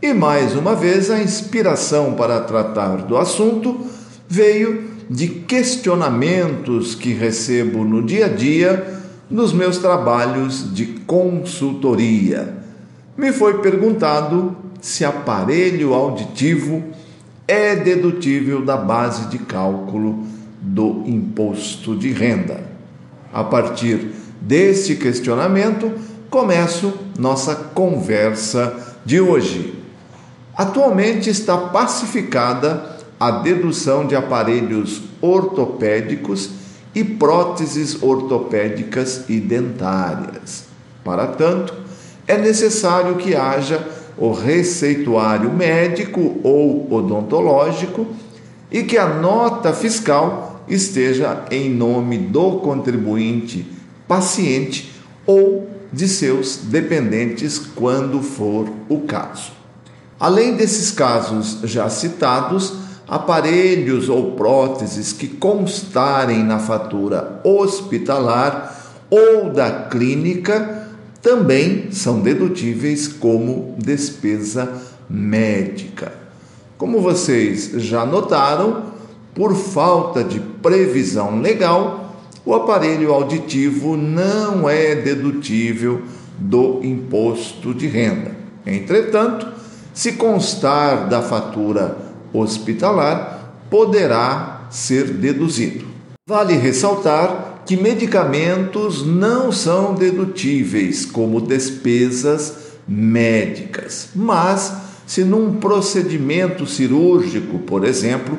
E mais uma vez, a inspiração para tratar do assunto veio de questionamentos que recebo no dia a dia nos meus trabalhos de consultoria. Me foi perguntado se aparelho auditivo é dedutível da base de cálculo do imposto de renda. A partir deste questionamento, começo nossa conversa de hoje. Atualmente está pacificada a dedução de aparelhos ortopédicos e próteses ortopédicas e dentárias. Para tanto, é necessário que haja o receituário médico ou odontológico e que a nota fiscal esteja em nome do contribuinte paciente ou de seus dependentes, quando for o caso. Além desses casos já citados, aparelhos ou próteses que constarem na fatura hospitalar ou da clínica também são dedutíveis como despesa médica. Como vocês já notaram, por falta de previsão legal, o aparelho auditivo não é dedutível do imposto de renda. Entretanto, se constar da fatura hospitalar, poderá ser deduzido. Vale ressaltar que medicamentos não são dedutíveis como despesas médicas, mas se num procedimento cirúrgico, por exemplo,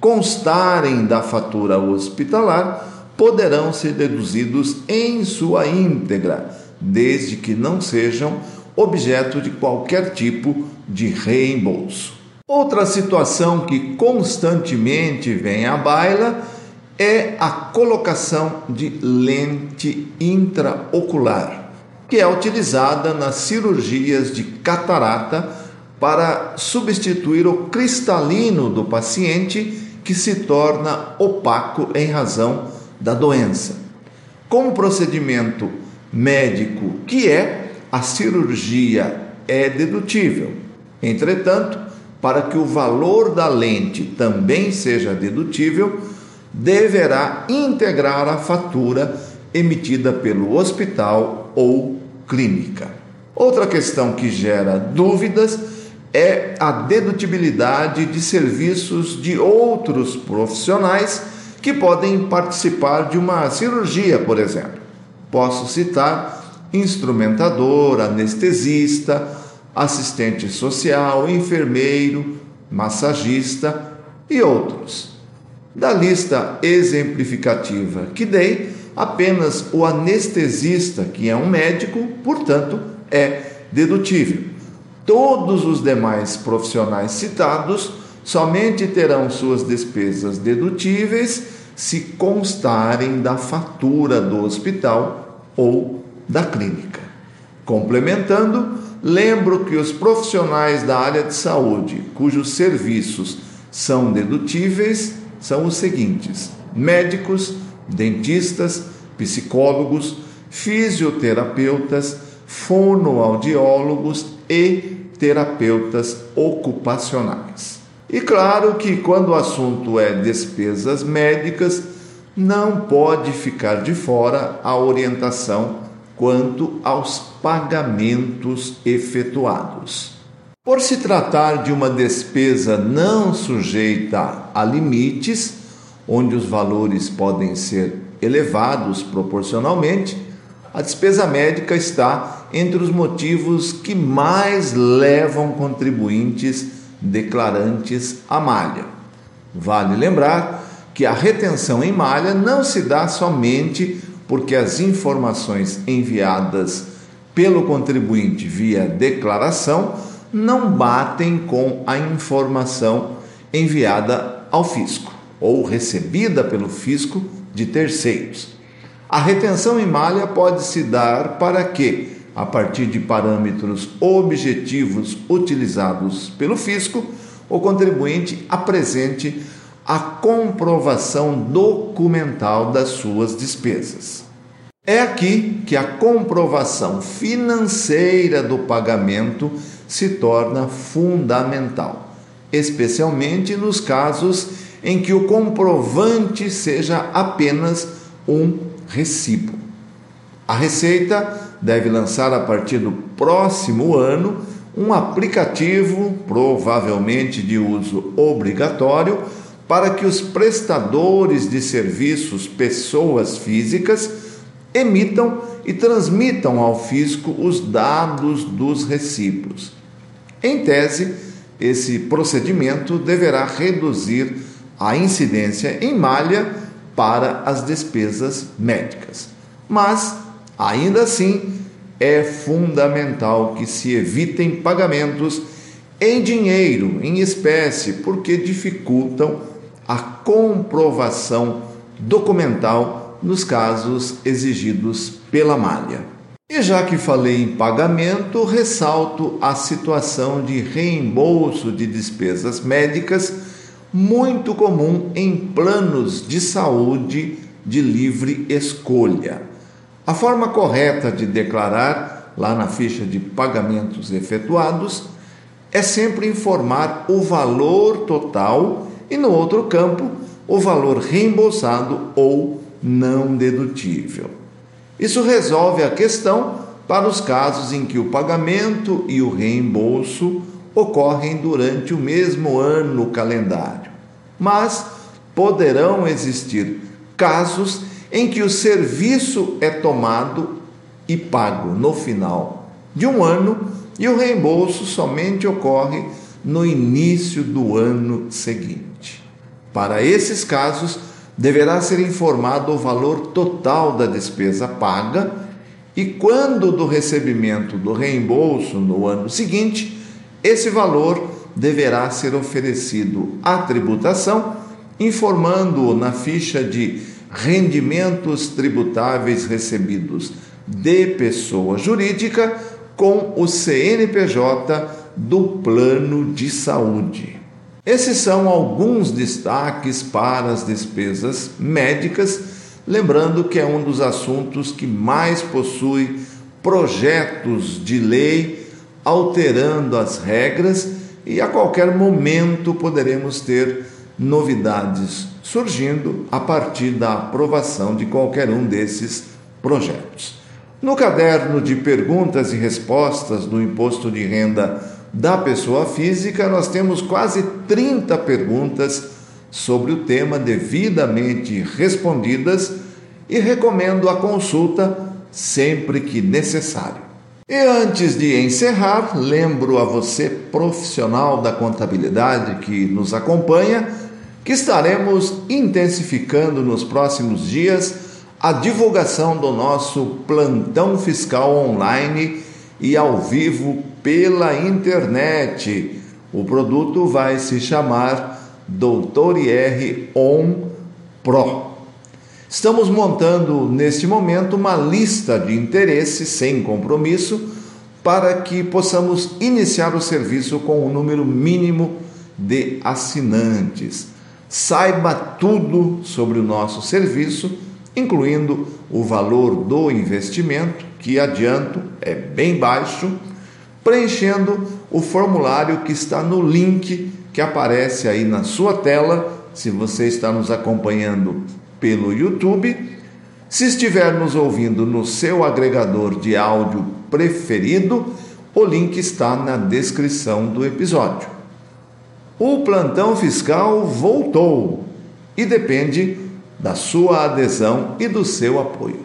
constarem da fatura hospitalar, poderão ser deduzidos em sua íntegra, desde que não sejam objeto de qualquer tipo de reembolso. Outra situação que constantemente vem à baila é a colocação de lente intraocular, que é utilizada nas cirurgias de catarata para substituir o cristalino do paciente que se torna opaco em razão da doença. Como procedimento médico que é, a cirurgia é dedutível. Entretanto, para que o valor da lente também seja dedutível, deverá integrar a fatura emitida pelo hospital ou clínica. Outra questão que gera dúvidas é a dedutibilidade de serviços de outros profissionais que podem participar de uma cirurgia, por exemplo. Posso citar instrumentador, anestesista, assistente social, enfermeiro, massagista e outros. Da lista exemplificativa que dei, apenas o anestesista, que é um médico, portanto, é dedutível. Todos os demais profissionais citados somente terão suas despesas dedutíveis se constarem da fatura do hospital ou da clínica. Complementando, lembro que os profissionais da área de saúde cujos serviços são dedutíveis são os seguintes: médicos, dentistas, psicólogos, fisioterapeutas, fonoaudiólogos e terapeutas ocupacionais. E claro que quando o assunto é despesas médicas, não pode ficar de fora a orientação quanto aos pagamentos efetuados. Por se tratar de uma despesa não sujeita a limites, onde os valores podem ser elevados proporcionalmente, a despesa médica está entre os motivos que mais levam contribuintes declarantes à malha. Vale lembrar que a retenção em malha não se dá somente porque as informações enviadas pelo contribuinte via declaração não batem com a informação enviada ao fisco ou recebida pelo fisco de terceiros. A retenção em malha pode se dar para que, a partir de parâmetros objetivos utilizados pelo fisco, o contribuinte apresente a comprovação documental das suas despesas. É aqui que a comprovação financeira do pagamento se torna fundamental, especialmente nos casos em que o comprovante seja apenas um recibo. A Receita deve lançar a partir do próximo ano um aplicativo, provavelmente de uso obrigatório, para que os prestadores de serviços, pessoas físicas, emitam e transmitam ao fisco os dados dos recibos. Em tese, esse procedimento deverá reduzir a incidência em malha para as despesas médicas. Mas, ainda assim, é fundamental que se evitem pagamentos em dinheiro, em espécie, porque dificultam a comprovação documental nos casos exigidos pela malha. E já que falei em pagamento, ressalto a situação de reembolso de despesas médicas, muito comum em planos de saúde de livre escolha. A forma correta de declarar, lá na ficha de pagamentos efetuados, é sempre informar o valor total e, no outro campo, o valor reembolsado ou não dedutível. Isso resolve a questão para os casos em que o pagamento e o reembolso ocorrem durante o mesmo ano calendário. Mas poderão existir casos em que o serviço é tomado e pago no final de um ano e o reembolso somente ocorre no início do ano seguinte. Para esses casos, deverá ser informado o valor total da despesa paga e, quando do recebimento do reembolso no ano seguinte, esse valor deverá ser oferecido à tributação, informando-o na ficha de rendimentos tributáveis recebidos de pessoa jurídica com o CNPJ do plano de saúde. Esses são alguns destaques para as despesas médicas, lembrando que é um dos assuntos que mais possui projetos de lei alterando as regras e a qualquer momento poderemos ter novidades surgindo a partir da aprovação de qualquer um desses projetos. No caderno de perguntas e respostas do imposto de renda da pessoa física, nós temos quase 30 perguntas sobre o tema devidamente respondidas e recomendo a consulta sempre que necessário. E antes de encerrar, lembro a você, profissional da contabilidade que nos acompanha, que estaremos intensificando nos próximos dias a divulgação do nosso plantão fiscal online e ao vivo pela internet. O produto vai se chamar Doutor IR On Pro. Estamos montando neste momento uma lista de interesses sem compromisso para que possamos iniciar o serviço com um número mínimo de assinantes. Saiba tudo sobre o nosso serviço, incluindo o valor do investimento, que adianto é bem baixo, preenchendo o formulário que está no link que aparece aí na sua tela, se você está nos acompanhando pelo YouTube. Se estiver nos ouvindo no seu agregador de áudio preferido, o link está na descrição do episódio. O plantão fiscal voltou e depende da sua adesão e do seu apoio.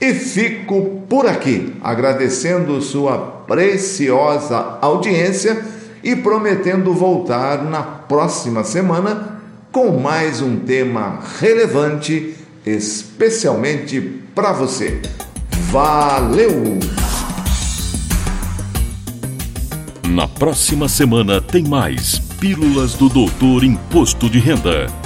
E fico por aqui, agradecendo sua preciosa audiência e prometendo voltar na próxima semana com mais um tema relevante, especialmente para você. Valeu! Na próxima semana tem mais Pílulas do Doutor Imposto de Renda.